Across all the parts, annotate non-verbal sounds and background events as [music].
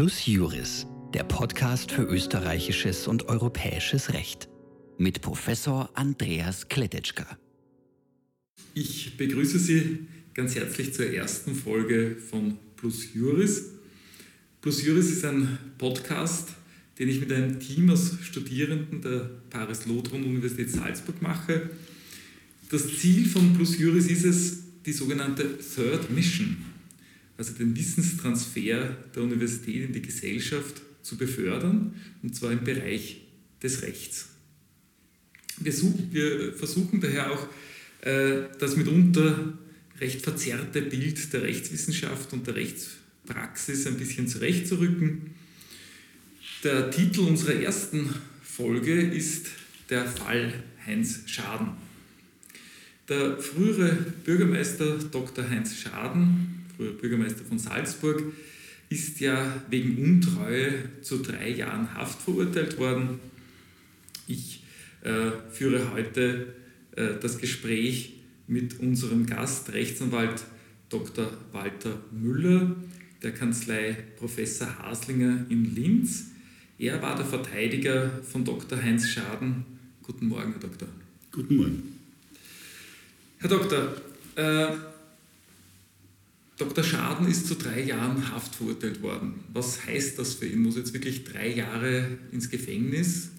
Plus Juris, der Podcast für österreichisches und europäisches Recht. Mit Professor Andreas Kletetschka. Ich begrüße Sie ganz herzlich zur ersten Folge von Plus Juris. Plus Juris ist ein Podcast, den ich mit einem Team aus Studierenden der Paris-Lothron-Universität Salzburg mache. Das Ziel von Plus Juris ist es, die sogenannte Third Mission also den Wissenstransfer der Universität in die Gesellschaft zu befördern, und zwar im Bereich des Rechts. Wir, suchen, wir versuchen daher auch, äh, das mitunter recht verzerrte Bild der Rechtswissenschaft und der Rechtspraxis ein bisschen zurechtzurücken. Der Titel unserer ersten Folge ist Der Fall Heinz Schaden. Der frühere Bürgermeister Dr. Heinz Schaden früher Bürgermeister von Salzburg, ist ja wegen Untreue zu drei Jahren Haft verurteilt worden. Ich äh, führe heute äh, das Gespräch mit unserem Gast, Rechtsanwalt Dr. Walter Müller der Kanzlei Professor Haslinger in Linz. Er war der Verteidiger von Dr. Heinz Schaden. Guten Morgen, Herr Doktor. Guten Morgen. Herr Doktor, äh, Dr. Schaden ist zu drei Jahren Haft verurteilt worden. Was heißt das für ihn? Muss jetzt wirklich drei Jahre ins Gefängnis?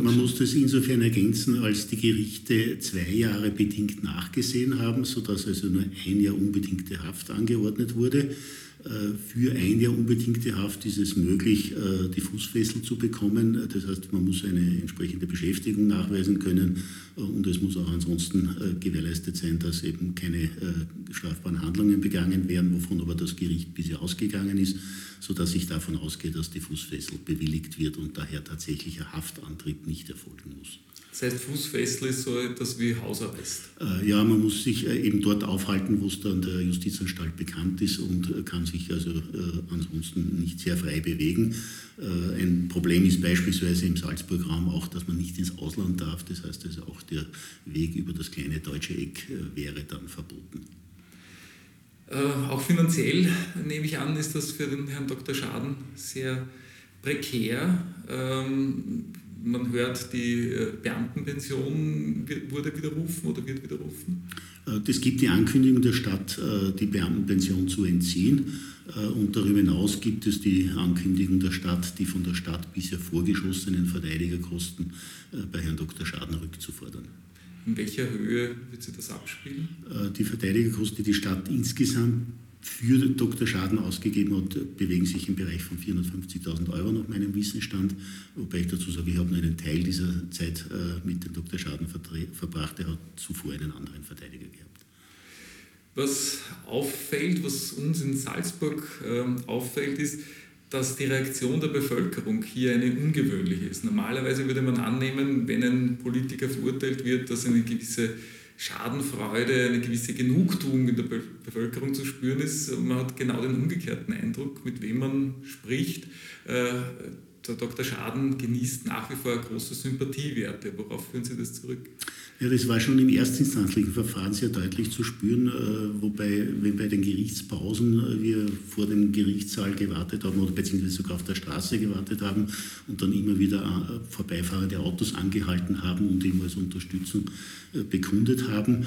Man muss das insofern ergänzen, als die Gerichte zwei Jahre bedingt nachgesehen haben, sodass also nur ein Jahr unbedingte Haft angeordnet wurde. Äh, für ein Jahr unbedingte Haft ist es möglich, äh, die Fußfessel zu bekommen. Das heißt, man muss eine entsprechende Beschäftigung nachweisen können äh, und es muss auch ansonsten gewährleistet sein, dass eben keine strafbaren Handlungen begangen werden, wovon aber das Gericht bisher ausgegangen ist, sodass ich davon ausgehe, dass die Fußfessel bewilligt wird und daher tatsächlicher Haftantritt nicht erfolgen muss. Das heißt, Fußfessel ist so etwas wie Hausarrest. Äh, ja, man muss sich äh, eben dort aufhalten, wo es dann der Justizanstalt bekannt ist und äh, kann sich also ansonsten nicht sehr frei bewegen. Ein Problem ist beispielsweise im Salzburg-Raum auch, dass man nicht ins Ausland darf. Das heißt also auch der Weg über das kleine deutsche Eck wäre dann verboten. Auch finanziell nehme ich an, ist das für den Herrn Dr. Schaden sehr prekär. Ähm, man hört, die äh, Beamtenpension wurde widerrufen oder wird widerrufen? Es äh, gibt die Ankündigung der Stadt, äh, die Beamtenpension zu entziehen. Und darüber hinaus gibt es die Ankündigung der Stadt, die von der Stadt bisher vorgeschossenen Verteidigerkosten bei Herrn Dr. Schaden rückzufordern. In welcher Höhe wird sie das abspielen? Die Verteidigerkosten, die die Stadt insgesamt für Dr. Schaden ausgegeben hat, bewegen sich im Bereich von 450.000 Euro nach meinem Wissensstand. Wobei ich dazu sage, ich habe nur einen Teil dieser Zeit äh, mit dem Dr. Schaden verbracht. Er hat zuvor einen anderen Verteidiger gehabt. Was auffällt, was uns in Salzburg ähm, auffällt, ist, dass die Reaktion der Bevölkerung hier eine ungewöhnliche ist. Normalerweise würde man annehmen, wenn ein Politiker verurteilt wird, dass eine gewisse Schadenfreude, eine gewisse Genugtuung in der Bevölkerung zu spüren ist. Man hat genau den umgekehrten Eindruck, mit wem man spricht. Äh, der Dr. Schaden genießt nach wie vor große Sympathiewerte. Worauf führen Sie das zurück? Ja, das war schon im erstinstanzlichen Verfahren sehr deutlich zu spüren, äh, wobei, wenn bei den Gerichtspausen äh, wir vor dem Gerichtssaal gewartet haben oder beziehungsweise sogar auf der Straße gewartet haben und dann immer wieder äh, vorbeifahrende Autos angehalten haben und ihm als Unterstützung bekundet haben.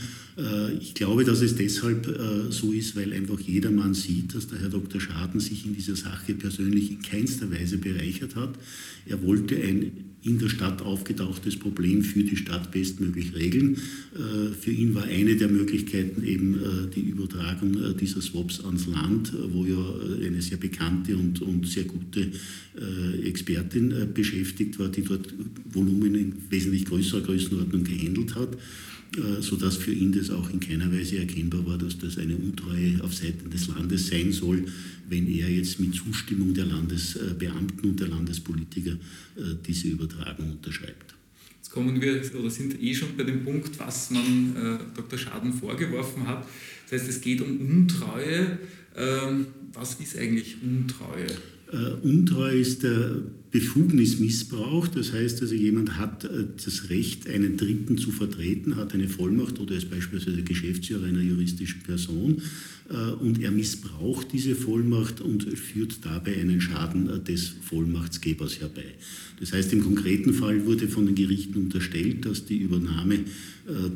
Ich glaube, dass es deshalb so ist, weil einfach jedermann sieht, dass der Herr Dr. Schaden sich in dieser Sache persönlich in keinster Weise bereichert hat. назад Er wollte ein in der Stadt aufgetauchtes Problem für die Stadt bestmöglich regeln. Äh, für ihn war eine der Möglichkeiten eben äh, die Übertragung äh, dieser Swaps ans Land, wo ja eine sehr bekannte und, und sehr gute Expertin beschäftigt war, die dort Volumen in wesentlich größerer Größenordnung gehandelt hat. Sodass für ihn das auch in keiner Weise erkennbar war, dass das eine Untreue auf Seiten des Landes sein soll, wenn er jetzt mit Zustimmung der Landesbeamten und der Landespolitiker diese Übertragung unterschreibt. Jetzt kommen wir oder sind eh schon bei dem Punkt, was man äh, Dr. Schaden vorgeworfen hat. Das heißt, es geht um Untreue. Ähm, was ist eigentlich Untreue? Untreue ist der Befugnismissbrauch, das heißt also jemand hat das Recht, einen Dritten zu vertreten, hat eine Vollmacht oder ist beispielsweise Geschäftsführer einer juristischen Person und er missbraucht diese Vollmacht und führt dabei einen Schaden des Vollmachtsgebers herbei. Das heißt, im konkreten Fall wurde von den Gerichten unterstellt, dass die Übernahme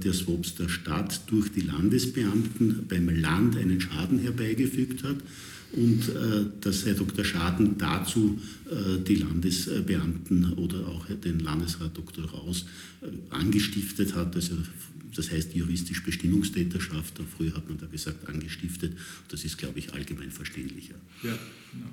der Swaps der Stadt durch die Landesbeamten beim Land einen Schaden herbeigefügt hat und äh, dass Herr Dr. Schaden dazu äh, die Landesbeamten oder auch den Landesrat Dr. Raus äh, angestiftet hat. Also, das heißt juristisch Bestimmungstäterschaft. Früher hat man da gesagt angestiftet. Das ist, glaube ich, allgemein verständlicher. Ja, genau.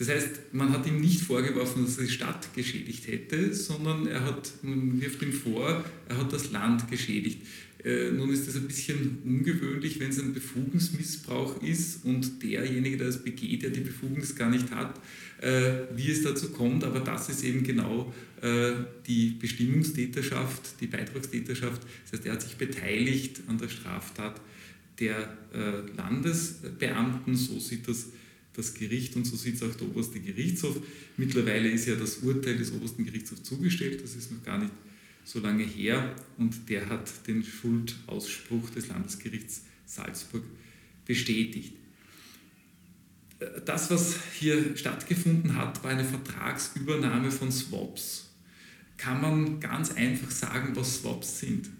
Das heißt, man hat ihm nicht vorgeworfen, dass er die Stadt geschädigt hätte, sondern er hat, man wirft ihm vor, er hat das Land geschädigt. Äh, nun ist das ein bisschen ungewöhnlich, wenn es ein Befugnismissbrauch ist und derjenige, der es begeht, der die Befugnis gar nicht hat, äh, wie es dazu kommt. Aber das ist eben genau äh, die Bestimmungstäterschaft, die Beitragstäterschaft. Das heißt, er hat sich beteiligt an der Straftat der Landesbeamten. So sieht das das Gericht und so sieht es auch der oberste Gerichtshof. Mittlerweile ist ja das Urteil des obersten Gerichtshofs zugestellt, das ist noch gar nicht so lange her und der hat den Schuldausspruch des Landesgerichts Salzburg bestätigt. Das, was hier stattgefunden hat, war eine Vertragsübernahme von Swaps. Kann man ganz einfach sagen, was Swaps sind?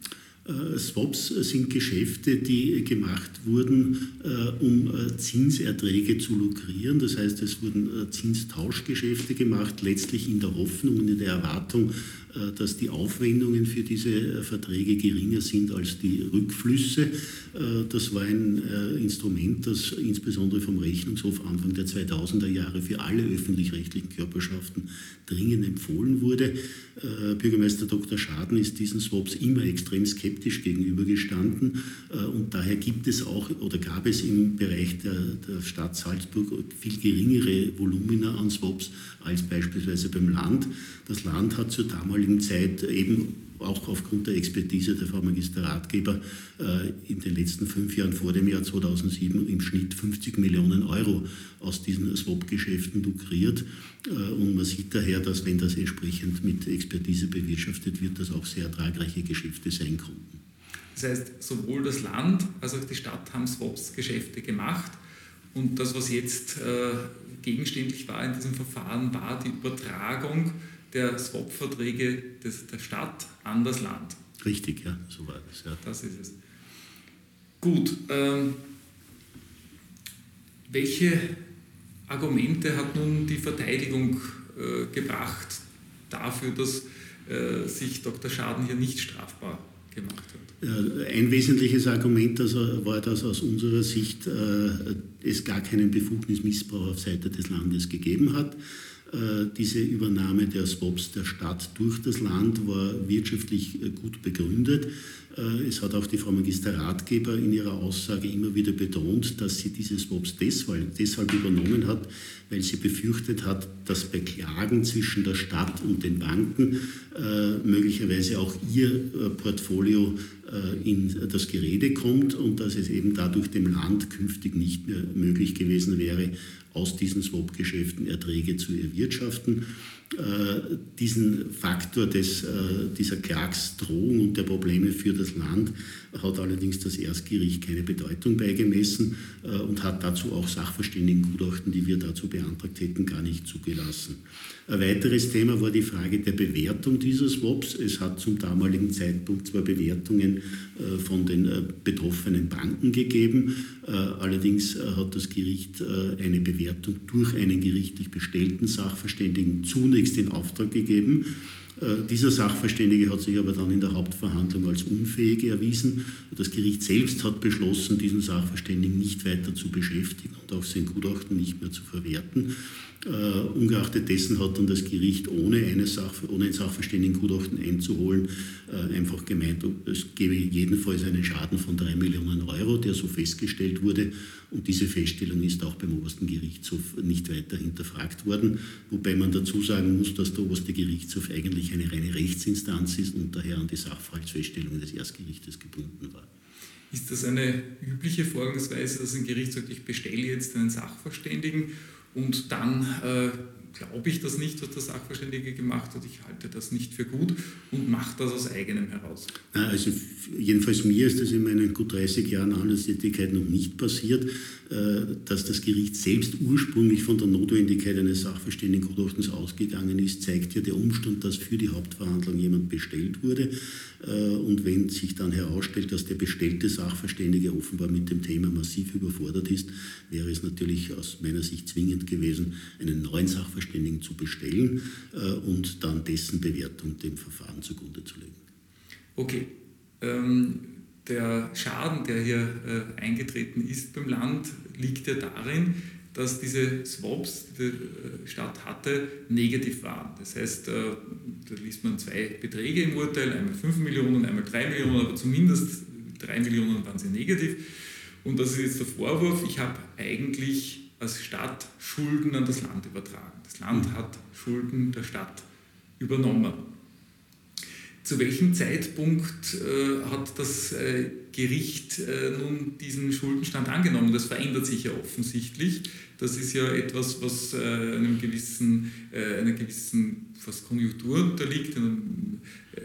Äh, Swaps sind Geschäfte, die gemacht wurden, äh, um äh, Zinserträge zu lukrieren. Das heißt, es wurden Zinstauschgeschäfte gemacht, letztlich in der Hoffnung und in der Erwartung, dass die Aufwendungen für diese äh, Verträge geringer sind als die Rückflüsse. Äh, das war ein Instrument, das insbesondere vom Rechnungshof Anfang der 2000er Jahre für alle öffentlich-rechtlichen Körperschaften dringend empfohlen wurde. Bürgermeister Dr. Schaden ist diesen Swaps immer extrem skeptisch gegenübergestanden und daher gibt es auch oder gab es im Bereich der, der Stadt Salzburg viel geringere Volumina an Swaps als beispielsweise beim Land. Das Land hat zur damaligen Zeit eben auch aufgrund der Expertise der Frau Magisteratgeber äh, in den letzten fünf Jahren vor dem Jahr 2007 im Schnitt 50 Millionen Euro aus diesen Swap-Geschäften lukriert. Äh, und man sieht daher, dass wenn das entsprechend mit Expertise bewirtschaftet wird, das auch sehr ertragreiche Geschäfte sein konnten. Das heißt, sowohl das Land als auch die Stadt haben Swaps-Geschäfte gemacht. Und das, was jetzt äh, gegenständlich war in diesem Verfahren, war die Übertragung der Swap-Verträge der Stadt an das Land. Richtig, ja, so war das. Ja. Das ist es. Gut, ähm, welche Argumente hat nun die Verteidigung äh, gebracht dafür, dass äh, sich Dr. Schaden hier nicht strafbar gemacht hat? Ein wesentliches Argument also war, dass aus unserer Sicht äh, es gar keinen Befugnismissbrauch auf Seite des Landes gegeben hat. Äh, diese Übernahme der Swaps der Stadt durch das Land war wirtschaftlich äh, gut begründet. Äh, es hat auch die Frau Magisterratgeber in ihrer Aussage immer wieder betont, dass sie diese Swaps deshalb, deshalb übernommen hat, weil sie befürchtet hat, dass bei Klagen zwischen der Stadt und den Banken möglicherweise auch ihr Portfolio in das Gerede kommt und dass es eben dadurch dem Land künftig nicht mehr möglich gewesen wäre, aus diesen Swap-Geschäften Erträge zu erwirtschaften. Äh, diesen Faktor des, äh, dieser Klagsdrohung und der Probleme für das Land hat allerdings das Erstgericht keine Bedeutung beigemessen äh, und hat dazu auch Sachverständigengutachten, die wir dazu beantragt hätten, gar nicht zugelassen. Ein weiteres Thema war die Frage der Bewertung dieser Swaps. Es hat zum damaligen Zeitpunkt zwar Bewertungen von den betroffenen Banken gegeben, allerdings hat das Gericht eine Bewertung durch einen gerichtlich bestellten Sachverständigen zunächst in Auftrag gegeben. Äh, dieser Sachverständige hat sich aber dann in der Hauptverhandlung als unfähig erwiesen. Das Gericht selbst hat beschlossen, diesen Sachverständigen nicht weiter zu beschäftigen und auch sein Gutachten nicht mehr zu verwerten. Uh, ungeachtet dessen hat dann das Gericht, ohne, eine Sach ohne ein Sachverständigengutachten einzuholen, uh, einfach gemeint, es gebe jedenfalls einen Schaden von drei Millionen Euro, der so festgestellt wurde. Und diese Feststellung ist auch beim obersten Gerichtshof nicht weiter hinterfragt worden. Wobei man dazu sagen muss, dass der oberste Gerichtshof eigentlich eine reine Rechtsinstanz ist und daher an die Sachverhaltsfeststellung des Erstgerichtes gebunden war. Ist das eine übliche Vorgangsweise, dass ein Gericht sagt, ich bestelle jetzt einen Sachverständigen und dann äh, glaube ich das nicht, was der Sachverständige gemacht hat. Ich halte das nicht für gut und mache das aus eigenem heraus. Also jedenfalls mir ist das in meinen gut 30 Jahren Handelstätigkeit noch nicht passiert, dass das Gericht selbst ursprünglich von der Notwendigkeit eines Sachverständigengutachtens ausgegangen ist, zeigt ja der Umstand, dass für die Hauptverhandlung jemand bestellt wurde. Äh, und wenn sich dann herausstellt, dass der bestellte Sachverständige offenbar mit dem Thema massiv überfordert ist, wäre es natürlich aus meiner Sicht zwingend gewesen, einen neuen Sachverständigen zu bestellen äh, und dann dessen Bewertung dem Verfahren zugrunde zu legen. Okay. Ähm, der Schaden, der hier äh, eingetreten ist beim Land, liegt ja darin, dass diese Swaps, die die Stadt hatte, negativ waren. Das heißt, äh, da liest man zwei Beträge im Urteil, einmal 5 Millionen, einmal 3 Millionen, aber zumindest 3 Millionen waren sie negativ. Und das ist jetzt der Vorwurf, ich habe eigentlich als Stadt Schulden an das Land übertragen. Das Land hat Schulden der Stadt übernommen. Zu welchem Zeitpunkt äh, hat das äh, Gericht äh, nun diesen Schuldenstand angenommen? Das verändert sich ja offensichtlich. Das ist ja etwas, was äh, einem gewissen, äh, einer gewissen fast Konjunktur unterliegt, einem, äh,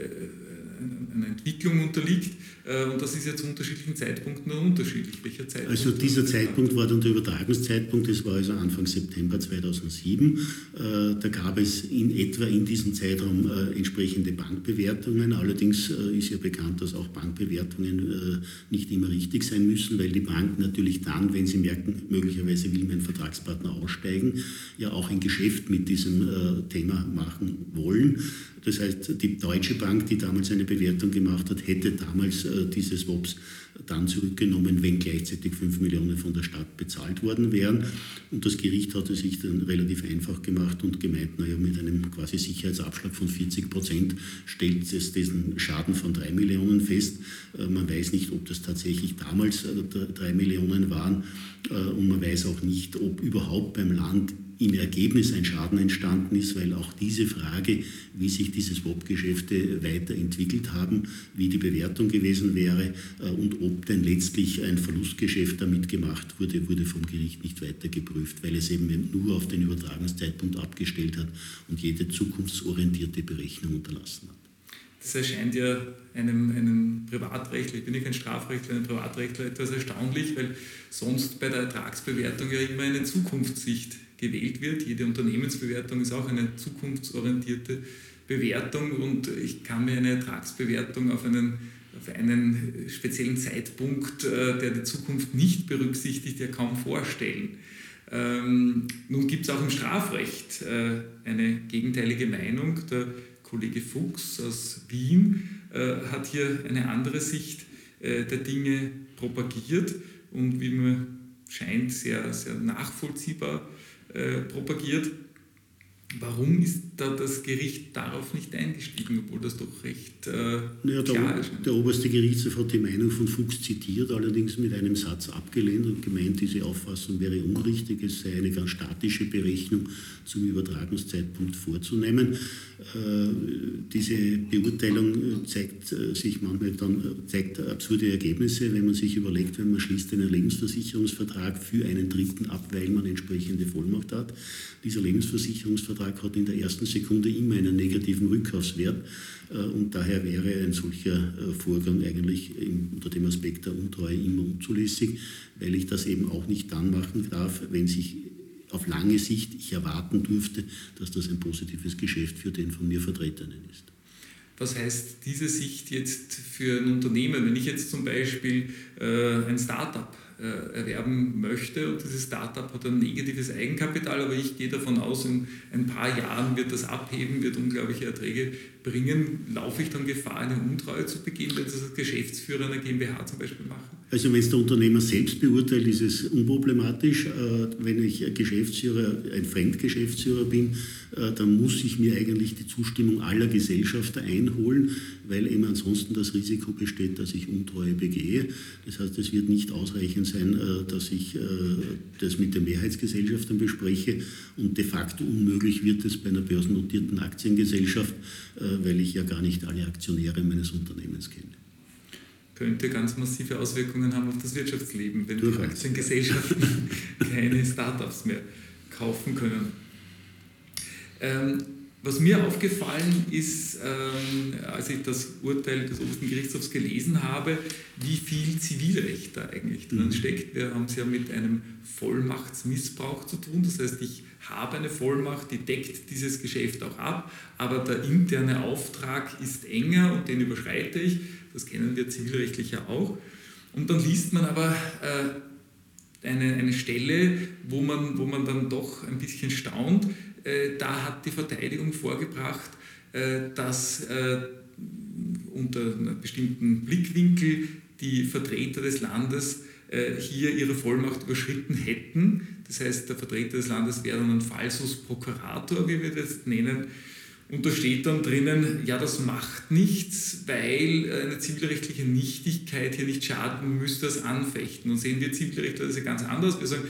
einer Entwicklung unterliegt. Äh, und das ist ja zu unterschiedlichen Zeitpunkten unterschiedlich. Welcher Zeitpunkt? Also dieser Zeitpunkt war dann der Übertragungszeitpunkt, das war also Anfang September 2007. Äh, da gab es in etwa in diesem Zeitraum äh, entsprechende Bankbewertungen. Allerdings ist ja bekannt, dass auch Bankbewertungen nicht immer richtig sein müssen, weil die Banken natürlich dann, wenn sie merken, möglicherweise will mein Vertragspartner aussteigen, ja auch ein Geschäft mit diesem Thema machen wollen. Das heißt, die Deutsche Bank, die damals eine Bewertung gemacht hat, hätte damals äh, diese Swaps dann zurückgenommen, wenn gleichzeitig 5 Millionen von der Stadt bezahlt worden wären. Und das Gericht hat es sich dann relativ einfach gemacht und gemeint, naja, mit einem quasi Sicherheitsabschlag von 40 Prozent stellt es diesen Schaden von 3 Millionen fest. Äh, man weiß nicht, ob das tatsächlich damals 3 äh, Millionen waren und man weiß auch nicht, ob überhaupt beim Land im Ergebnis ein Schaden entstanden ist, weil auch diese Frage, wie sich diese Swap-Geschäfte weiterentwickelt haben, wie die Bewertung gewesen wäre äh, und ob denn letztlich ein Verlustgeschäft damit gemacht wurde, wurde vom Gericht nicht weiter geprüft, weil es eben nur auf den Übertragungszeitpunkt abgestellt hat und jede zukunftsorientierte Berechnung unterlassen hat. Das erscheint ja einem, einem Privatrechtler, ich bin nicht ein Strafrechtler, einem Privatrechtler etwas erstaunlich, weil sonst bei der Ertragsbewertung ja immer eine Zukunftssicht gewählt wird. Jede Unternehmensbewertung ist auch eine zukunftsorientierte Bewertung und ich kann mir eine Ertragsbewertung auf einen, auf einen speziellen Zeitpunkt, äh, der die Zukunft nicht berücksichtigt, ja kaum vorstellen. Ähm, nun gibt es auch im Strafrecht äh, eine gegenteilige Meinung. Der Kollege Fuchs aus Wien äh, hat hier eine andere Sicht äh, der Dinge propagiert und wie mir scheint sehr, sehr nachvollziehbar äh, propagiert. Warum ist da das Gericht darauf nicht eingestiegen, obwohl das doch recht äh, ja, klar der, ist? Der oberste Gerichtshof hat die Meinung von Fuchs zitiert, allerdings mit einem Satz abgelehnt und gemeint, diese Auffassung wäre unrichtig, es sei eine ganz statische Berechnung zum Übertragungszeitpunkt vorzunehmen. Äh, diese Beurteilung zeigt äh, sich manchmal dann äh, zeigt absurde Ergebnisse, wenn man sich überlegt, wenn man schließt einen Lebensversicherungsvertrag für einen Dritten ab, weil man entsprechende Vollmacht hat. Dieser Lebensversicherungsvertrag hat in der ersten Sekunde immer einen negativen Rückkaufswert und daher wäre ein solcher Vorgang eigentlich unter dem Aspekt der Untreue immer unzulässig, weil ich das eben auch nicht dann machen darf, wenn sich auf lange Sicht ich erwarten dürfte, dass das ein positives Geschäft für den von mir Vertretenen ist. Was heißt diese Sicht jetzt für ein Unternehmen? Wenn ich jetzt zum Beispiel äh, ein Startup äh, erwerben möchte und dieses Startup hat ein negatives Eigenkapital, aber ich gehe davon aus, in ein paar Jahren wird das abheben, wird unglaubliche Erträge bringen, laufe ich dann Gefahr, eine Untreue zu begehen, wenn das als Geschäftsführer einer GmbH zum Beispiel mache? Also wenn es der Unternehmer selbst beurteilt, ist es unproblematisch. Äh, wenn ich Geschäftsführer, ein Fremdgeschäftsführer bin, äh, dann muss ich mir eigentlich die Zustimmung aller Gesellschafter einholen, weil eben ansonsten das Risiko besteht, dass ich Untreue begehe. Das heißt, es wird nicht ausreichend sein, äh, dass ich das mit den Mehrheitsgesellschaftern bespreche und de facto unmöglich wird es bei einer börsennotierten Aktiengesellschaft, weil ich ja gar nicht alle Aktionäre meines Unternehmens kenne könnte ganz massive Auswirkungen haben auf das Wirtschaftsleben, wenn die Aktiengesellschaften [laughs] keine Startups mehr kaufen können. Ähm, was mir aufgefallen ist, ähm, als ich das Urteil des obersten Gerichtshofs gelesen habe, wie viel Zivilrecht da eigentlich drin mhm. steckt. Wir haben es ja mit einem Vollmachtsmissbrauch zu tun. Das heißt, ich habe eine Vollmacht, die deckt dieses Geschäft auch ab, aber der interne Auftrag ist enger und den überschreite ich. Das kennen wir zivilrechtlich ja auch. Und dann liest man aber äh, eine, eine Stelle, wo man, wo man dann doch ein bisschen staunt äh, da hat die Verteidigung vorgebracht, äh, dass äh, unter einem bestimmten Blickwinkel die Vertreter des Landes hier ihre Vollmacht überschritten hätten. Das heißt, der Vertreter des Landes wäre dann ein Falsus Procurator, wie wir das nennen. Und da steht dann drinnen, ja, das macht nichts, weil eine zivilrechtliche Nichtigkeit hier nicht schaden müsste als Anfechten. Und sehen wir Zivilrechtler das ja ganz anders. Wir sagen,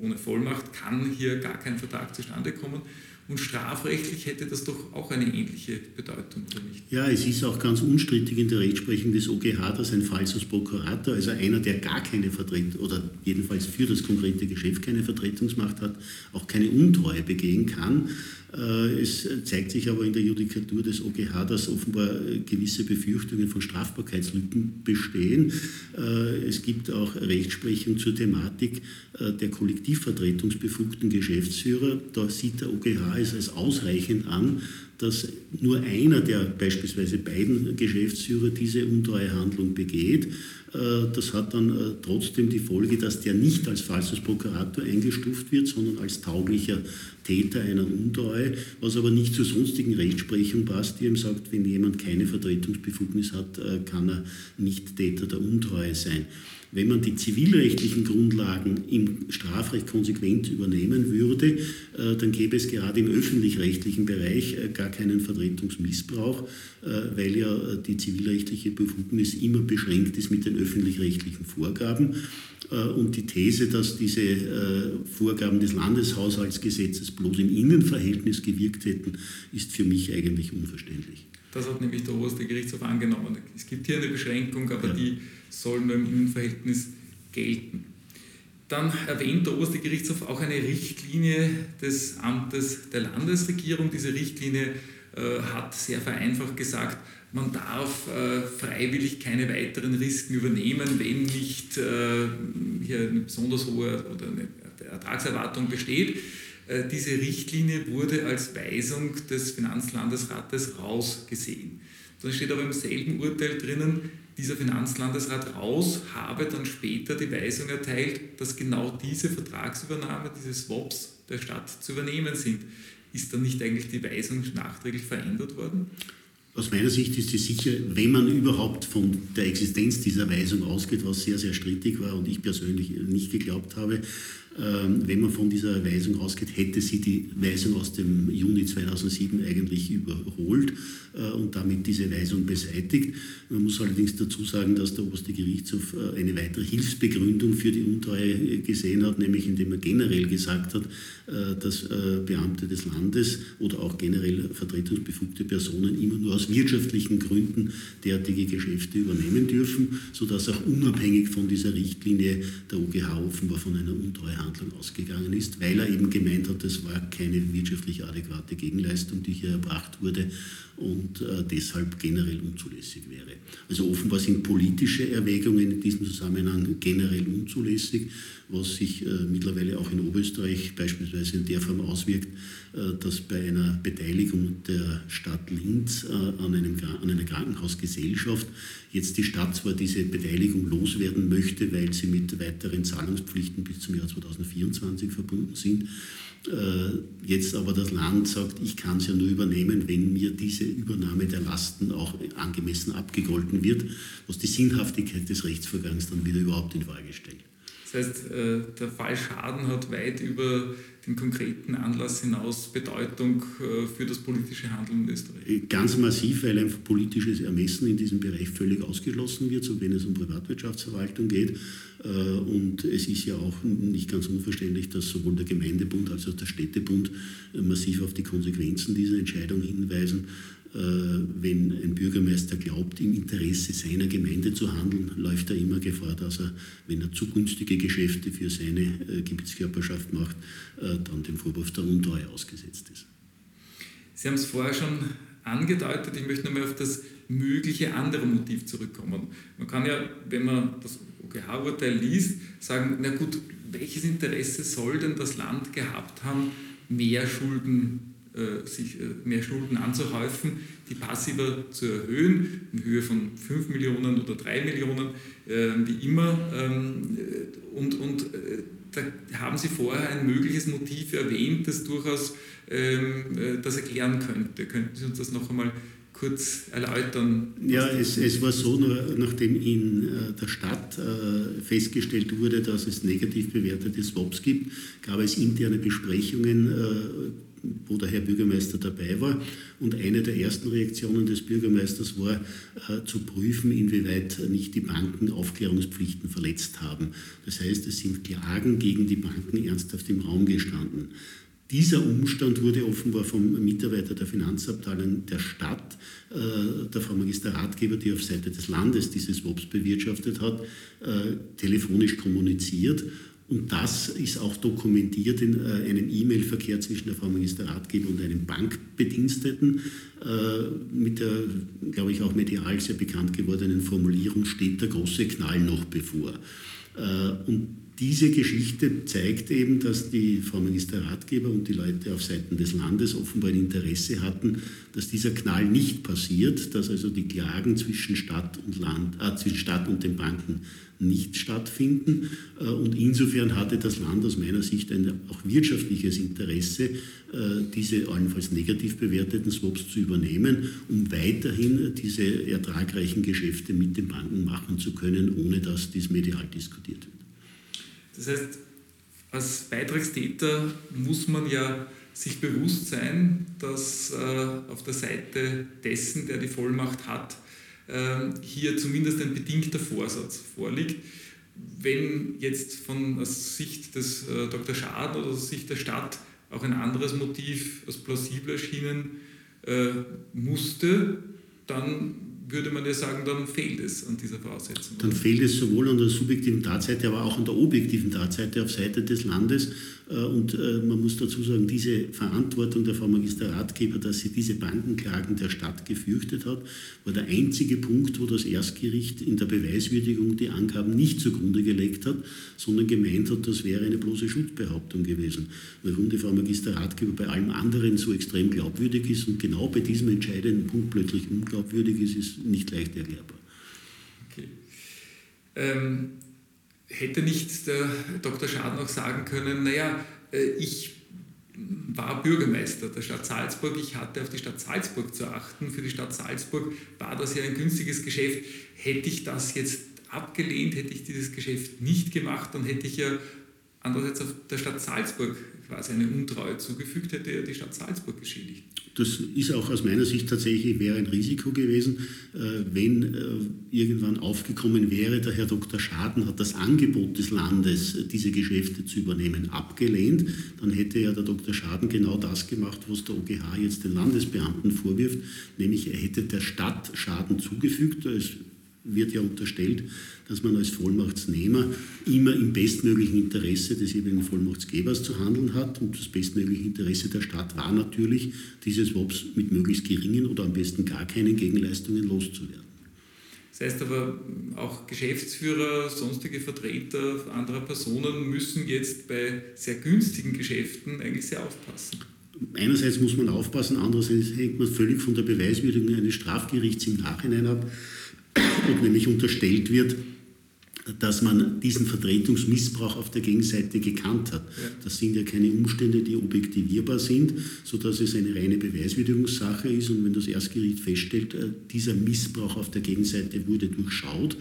ohne Vollmacht kann hier gar kein Vertrag zustande kommen. Und strafrechtlich hätte das doch auch eine ähnliche Bedeutung, oder nicht? Ja, es ist auch ganz unstrittig in der Rechtsprechung des OGH, dass ein Falsus Procurator, also einer, der gar keine Vertretung oder jedenfalls für das konkrete Geschäft keine Vertretungsmacht hat, auch keine Untreue begehen kann. Äh, es zeigt sich aber in der Judikatur des OGH, dass offenbar äh, gewisse Befürchtungen von Strafbarkeitslücken bestehen. Äh, es gibt auch Rechtsprechung zur Thematik der kollektivvertretungsbefugten Geschäftsführer. Da sieht der OGH es als ausreichend an, dass nur einer der beispielsweise beiden Geschäftsführer diese Untreuehandlung begeht. Äh, das hat dann äh, trotzdem die Folge, dass der nicht als falsus Prokurator eingestuft wird, sondern als tauglicher Täter einer Untreue, was aber nicht zur sonstigen Rechtsprechung passt, die eben sagt, wenn jemand keine Vertretungsbefugnis hat, äh, kann er nicht Täter der Untreue sein. Wenn man die zivilrechtlichen Grundlagen im Strafrecht konsequent übernehmen würde, äh, dann gäbe es gerade im öffentlich-rechtlichen Bereich äh, gar keinen Vertretungsmissbrauch, äh, weil ja die zivilrechtliche Befugnis immer beschränkt ist mit den öffentlich-rechtlichen Vorgaben. Und die These, dass diese Vorgaben des Landeshaushaltsgesetzes bloß im Innenverhältnis gewirkt hätten, ist für mich eigentlich unverständlich. Das hat nämlich der oberste Gerichtshof angenommen. Es gibt hier eine Beschränkung, aber ja. die soll nur im Innenverhältnis gelten. Dann erwähnt der oberste Gerichtshof auch eine Richtlinie des Amtes der Landesregierung. Diese Richtlinie äh, hat sehr vereinfacht gesagt, man darf äh, freiwillig keine weiteren Risiken übernehmen, wenn nicht äh, hier eine besonders hohe oder eine Ertragserwartung besteht. Äh, diese Richtlinie wurde als Weisung des Finanzlandesrates rausgesehen. Dann steht aber im selben Urteil drinnen, dieser Finanzlandesrat raus habe dann später die Weisung erteilt, dass genau diese Vertragsübernahme, diese Swaps der Stadt zu übernehmen sind. Ist dann nicht eigentlich die Weisung nachträglich verändert worden? Aus meiner Sicht ist es sicher, wenn man überhaupt von der Existenz dieser Weisung ausgeht, was sehr, sehr strittig war und ich persönlich nicht geglaubt habe, wenn man von dieser Weisung ausgeht, hätte sie die Weisung aus dem Juni 2007 eigentlich überholt äh, und damit diese Weisung beseitigt. Man muss allerdings dazu sagen, dass der oberste Gerichtshof äh, eine weitere Hilfsbegründung für die Untreue gesehen hat, nämlich indem er generell gesagt hat, äh, dass Beamte des Landes oder auch generell vertretungsbefugte Personen immer nur aus wirtschaftlichen Gründen derartige Geschäfte übernehmen dürfen, sodass auch unabhängig von dieser Richtlinie der OGH offenbar von einer Untreue Handlung ausgegangen ist, weil er eben gemeint hat, es war keine wirtschaftlich adäquate Gegenleistung, die hier erbracht wurde und äh, deshalb generell unzulässig wäre. Also offenbar sind politische Erwägungen in diesem Zusammenhang generell unzulässig, was sich äh, mittlerweile auch in Oberösterreich beispielsweise in der Form auswirkt, äh, dass bei einer Beteiligung der Stadt Linz äh, an, einem, an einer Krankenhausgesellschaft jetzt die Stadt zwar diese Beteiligung loswerden möchte, weil sie mit weiteren Zahlungspflichten bis zum Jahr 2024 verbunden sind, jetzt aber das Land sagt, ich kann es ja nur übernehmen, wenn mir diese Übernahme der Lasten auch angemessen abgegolten wird, was die Sinnhaftigkeit des Rechtsvorgangs dann wieder überhaupt in Frage stellt. Das heißt, äh, der Fall Schaden hat weit über den konkreten Anlass hinaus Bedeutung äh, für das politische Handeln in Österreich? Ganz massiv, weil einfach politisches Ermessen in diesem Bereich völlig ausgeschlossen wird, so wenn es um Privatwirtschaftsverwaltung geht. Äh, und es ist ja auch nicht ganz unverständlich, dass sowohl der Gemeindebund als auch der Städtebund massiv auf die Konsequenzen dieser Entscheidung hinweisen. Wenn ein Bürgermeister glaubt, im Interesse seiner Gemeinde zu handeln, läuft er immer Gefahr, dass er, wenn er zu günstige Geschäfte für seine Gebietskörperschaft macht, dann dem Vorwurf der Untreue ausgesetzt ist. Sie haben es vorher schon angedeutet, ich möchte nochmal auf das mögliche andere Motiv zurückkommen. Man kann ja, wenn man das OGH-Urteil liest, sagen, na gut, welches Interesse soll denn das Land gehabt haben, mehr Schulden, äh, sich, äh, mehr Schulden anzuhäufen, die passiver zu erhöhen, in Höhe von 5 Millionen oder 3 Millionen, äh, wie immer. Ähm, und, und äh, da haben Sie vorher ein mögliches Motiv erwähnt, das durchaus ähm, äh, das erklären könnte. Könnten Sie uns das noch einmal kurz erläutern? Ja, es, es war so, nachdem in äh, der Stadt äh, festgestellt wurde, dass es negativ bewertete Swaps gibt, gab es interne Besprechungen, wo der Herr Bürgermeister dabei war. Und eine der ersten Reaktionen des Bürgermeisters war, zu prüfen, inwieweit nicht die Banken Aufklärungspflichten verletzt haben. Das heißt, es sind Klagen gegen die Banken ernsthaft im Raum gestanden. Dieser Umstand wurde offenbar vom Mitarbeiter der Finanzabteilung der Stadt, äh, der Frau Magisterratgeber, die auf Seite des Landes diese Swaps bewirtschaftet hat, äh, telefonisch kommuniziert. Und das ist auch dokumentiert in äh, einem E-Mail-Verkehr zwischen der Frau Magisterratgeber und einem Bankbediensteten. Mit der, glaube ich, auch medial sehr bekannt gewordenen Formulierung steht der große Knall noch bevor. Und diese Geschichte zeigt eben, dass die Frau Ministerratgeber und die Leute auf Seiten des Landes offenbar ein Interesse hatten, dass dieser Knall nicht passiert, dass also die Klagen zwischen Stadt und Land, äh, zwischen Stadt und den Banken nicht stattfinden. Äh, und insofern hatte das Land aus meiner Sicht ein auch wirtschaftliches Interesse, äh, diese allenfalls negativ bewerteten Swaps zu übernehmen, um weiterhin diese ertragreichen Geschäfte mit den Banken machen zu können, ohne dass dies medial diskutiert wird. Das heißt, als Beitragstäter muss man ja sich bewusst sein, dass äh, auf der Seite dessen, der die Vollmacht hat, hier zumindest ein bedingter Vorsatz vorliegt. Wenn jetzt von aus Sicht des äh, Dr. Schaden oder aus Sicht der Stadt auch ein anderes Motiv als plausibel erschienen äh, musste, dann würde man ja sagen, dann fehlt es an dieser Voraussetzung. Dann fehlt es sowohl an der subjektiven Tatseite, aber auch an der objektiven Tatseite auf Seite des Landes. Äh, und äh, man muss dazu sagen, diese Verantwortung der Frau Magisterratgeber, dass sie diese Bankenklagen der Stadt gefürchtet hat, war der einzige Punkt, wo das Erstgericht in der Beweiswürdigung die Angaben nicht zugrunde gelegt hat, sondern gemeint hat, das wäre eine bloße Schutzbehauptung gewesen. Warum die Frau Magisterratgeber bei allem anderen so extrem glaubwürdig ist und genau bei diesem entscheidenden Punkt plötzlich unglaubwürdig ist, ist nicht leicht erklärbar. Okay. Ähm, hätte nicht der Dr. Schaden auch sagen können, naja, äh, ich war Bürgermeister der Stadt Salzburg, ich hatte auf die Stadt Salzburg zu achten. Für die Stadt Salzburg war das ja ein günstiges Geschäft. Hätte ich das jetzt abgelehnt, hätte ich dieses Geschäft nicht gemacht, dann hätte ich ja andererseits der Stadt Salzburg quasi eine Untreue zugefügt, hätte er die Stadt Salzburg geschädigt. Das ist auch aus meiner Sicht tatsächlich wäre ein Risiko gewesen, äh, wenn äh, irgendwann aufgekommen wäre, der Herr Dr. Schaden hat das Angebot des Landes, äh, diese Geschäfte zu übernehmen, abgelehnt. Dann hätte ja der Dr. Schaden genau das gemacht, was der OGH jetzt den Landesbeamten vorwirft, nämlich er hätte der Stadt Schaden zugefügt. Es wird ja unterstellt, dass man als Vollmachtsnehmer immer im bestmöglichen Interesse des jeweiligen Vollmachtsgebers zu handeln hat. Und das bestmögliche Interesse der Stadt war natürlich, diese Swaps mit möglichst geringen oder am besten gar keinen Gegenleistungen loszuwerden. Das heißt aber, auch Geschäftsführer, sonstige Vertreter anderer Personen müssen jetzt bei sehr günstigen Geschäften eigentlich sehr aufpassen. Einerseits muss man aufpassen, andererseits hängt man völlig von der Beweiswürdigung eines Strafgerichts im Nachhinein ab, ob nämlich unterstellt wird, dass man diesen Vertretungsmissbrauch auf der Gegenseite gekannt hat. Das sind ja keine Umstände, die objektivierbar sind, sodass es eine reine Beweiswürdigungssache ist. Und wenn das Erstgericht feststellt, äh, dieser Missbrauch auf der Gegenseite wurde durchschaut,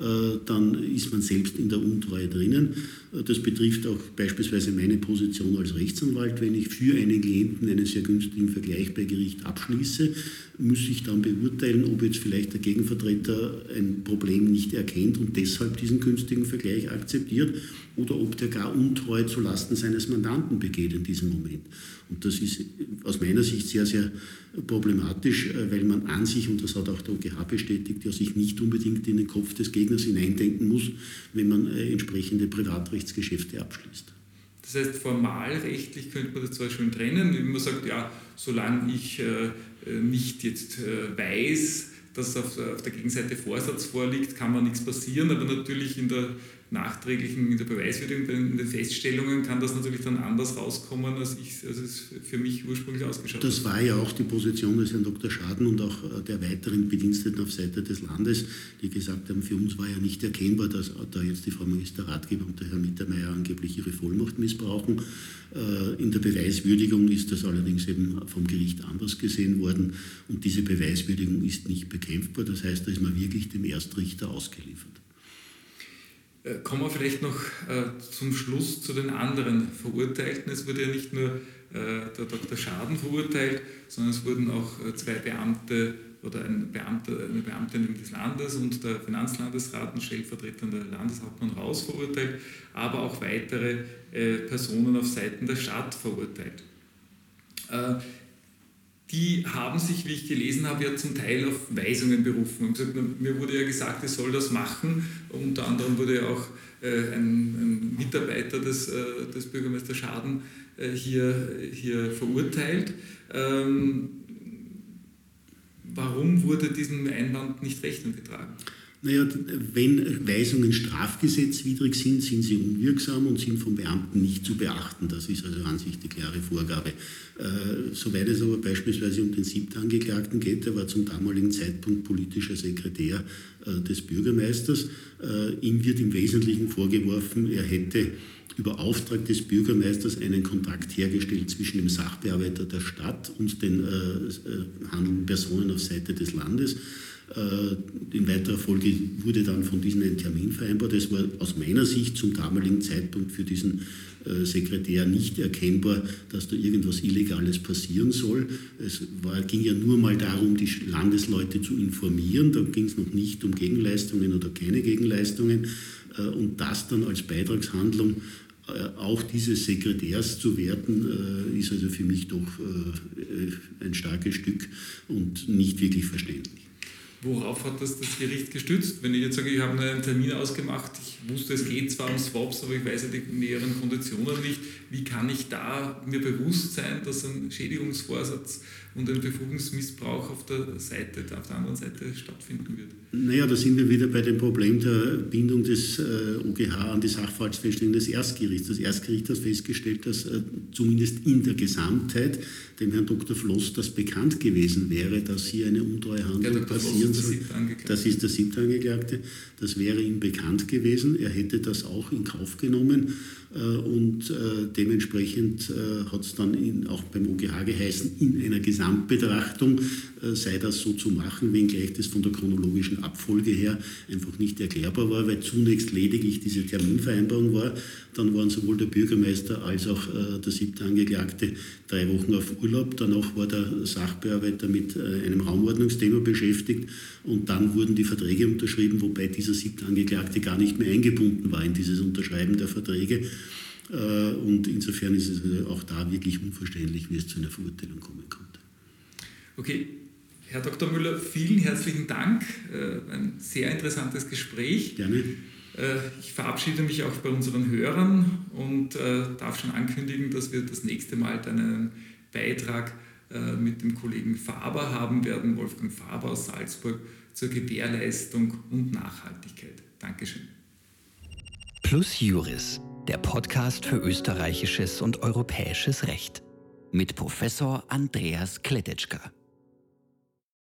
äh, dann ist man selbst in der Untreue drinnen. Äh, das betrifft auch beispielsweise meine Position als Rechtsanwalt. Wenn ich für einen Klienten einen sehr günstigen Vergleich bei Gericht abschließe, muss ich dann beurteilen, ob jetzt vielleicht der Gegenvertreter ein Problem nicht erkennt und deshalb diesen günstigen Vergleich akzeptiert oder ob der gar Untreue zulasten seines Mandanten begeht in diesem Moment. Und das ist aus meiner Sicht sehr, sehr problematisch, äh, weil man an sich, und das hat auch der OGH bestätigt, ja sich nicht unbedingt in den Kopf des Gegners hineindenken muss, wenn man äh, entsprechende Privatrechtsgeschäfte abschließt. Das heißt, formalrechtlich könnte man das zwar schon trennen, wenn man sagt, ja, solange ich äh, nicht jetzt äh, weiß, dass auf, auf, der Gegenseite Vorsatz vorliegt, kann man nichts passieren, aber natürlich in der nachträglichen, in der Beweiswürdigung, in den Feststellungen kann das natürlich dann anders rauskommen, als, ich, als es für mich ursprünglich ausgeschaut hat. Das war ja auch die Position des Herrn Dr. Schaden und auch äh, der weiteren Bediensteten auf Seite des Landes, die gesagt haben, für uns war ja nicht erkennbar, dass da jetzt die Frau Ministerratgeber und der Herr Mittermeier angeblich ihre Vollmacht missbrauchen. Äh, in der Beweiswürdigung ist das allerdings eben vom Gericht anders gesehen worden und diese Beweiswürdigung ist nicht bekämpfbar. Das heißt, da ist man wirklich dem Erstrichter ausgeliefert. Äh, kommen wir vielleicht noch äh, zum Schluss zu den anderen Verurteilten. Es wurde ja nicht nur der Dr. Schaden verurteilt, sondern es wurden auch zwei Beamte oder ein Beamter, eine Beamtin des Landes und der Finanzlandesrat und stellvertretender Landeshauptmann Raus verurteilt, aber auch weitere Personen auf Seiten der Stadt verurteilt die haben sich, wie ich gelesen habe, ja zum Teil auf Weisungen berufen. Und gesagt, mir wurde ja gesagt, ich soll das machen. Unter anderem wurde ja auch äh, ein, ein, Mitarbeiter des, äh, des Bürgermeisters Schaden äh, hier, hier verurteilt. Ähm, warum wurde diesem Einwand nicht Rechnung getragen? Naja, wenn Weisungen strafgesetzwidrig sind, sind sie unwirksam und sind vom Beamten nicht zu beachten. Das ist also an sich die klare Vorgabe. Äh, soweit es aber beispielsweise um den siebten Angeklagten geht, der war zum damaligen Zeitpunkt politischer Sekretär äh, des Bürgermeisters. Äh, ihm wird im Wesentlichen vorgeworfen, er hätte über Auftrag des Bürgermeisters einen Kontakt hergestellt zwischen dem Sachbearbeiter der Stadt und den äh, äh handelnden Personen auf Seite des Landes. Äh, in weiterer Folge wurde dann von diesen ein Termin vereinbart. Es war aus meiner Sicht zum damaligen Zeitpunkt für diesen äh, Sekretär nicht erkennbar, dass da irgendwas Illegales passieren soll. Es war, ging ja nur mal darum, die Landesleute zu informieren. Da ging es noch nicht um Gegenleistungen oder keine Gegenleistungen. Äh, und das dann als Beitragshandlung auch dieses Sekretärs zu werten, ist also für mich doch ein starkes Stück und nicht wirklich verständlich. Worauf hat das das Gericht gestützt? Wenn ich jetzt sage, ich habe einen Termin ausgemacht, ich wusste, es geht zwar um Swaps, aber ich weiß ja die näheren Konditionen nicht, wie kann ich da mir bewusst sein, dass ein Schädigungsvorsatz und ein Befugungsmissbrauch auf der Seite, auf der anderen Seite stattfinden wird? Naja, da sind wir wieder bei dem Problem der Bindung des äh, OGH an die Sachverhaltsfeststellung des Erstgerichts. Das Erstgericht hat festgestellt, dass äh, zumindest in der Gesamtheit dem Herrn Dr. Floss das bekannt gewesen wäre, dass hier eine untreue Handlung passieren soll. Das ist der siebte Angeklagte. Das wäre ihm bekannt gewesen. Er hätte das auch in Kauf genommen. Äh, und äh, dementsprechend äh, hat es dann auch beim OGH geheißen, in einer Gesamtbetrachtung sei das so zu machen, wenngleich das von der chronologischen Abfolge her einfach nicht erklärbar war, weil zunächst lediglich diese Terminvereinbarung war. Dann waren sowohl der Bürgermeister als auch der siebte Angeklagte drei Wochen auf Urlaub. Danach war der Sachbearbeiter mit einem Raumordnungsthema beschäftigt und dann wurden die Verträge unterschrieben, wobei dieser siebte Angeklagte gar nicht mehr eingebunden war in dieses Unterschreiben der Verträge. Äh, und insofern ist es auch da wirklich unverständlich, wie es zu einer Verurteilung kommen konnte. Okay, Herr Dr. Müller, vielen herzlichen Dank. Äh, ein sehr interessantes Gespräch. Gerne. Äh, ich verabschiede mich auch bei unseren Hörern und darf schon ankündigen, dass wir das nächste Mal dann einen Beitrag mit dem Kollegen Faber haben werden, Wolfgang Faber aus Salzburg, zur Gewährleistung und Nachhaltigkeit. Dankeschön. Plus Juris der Podcast für österreichisches und europäisches Recht mit Professor Andreas Kletetschka.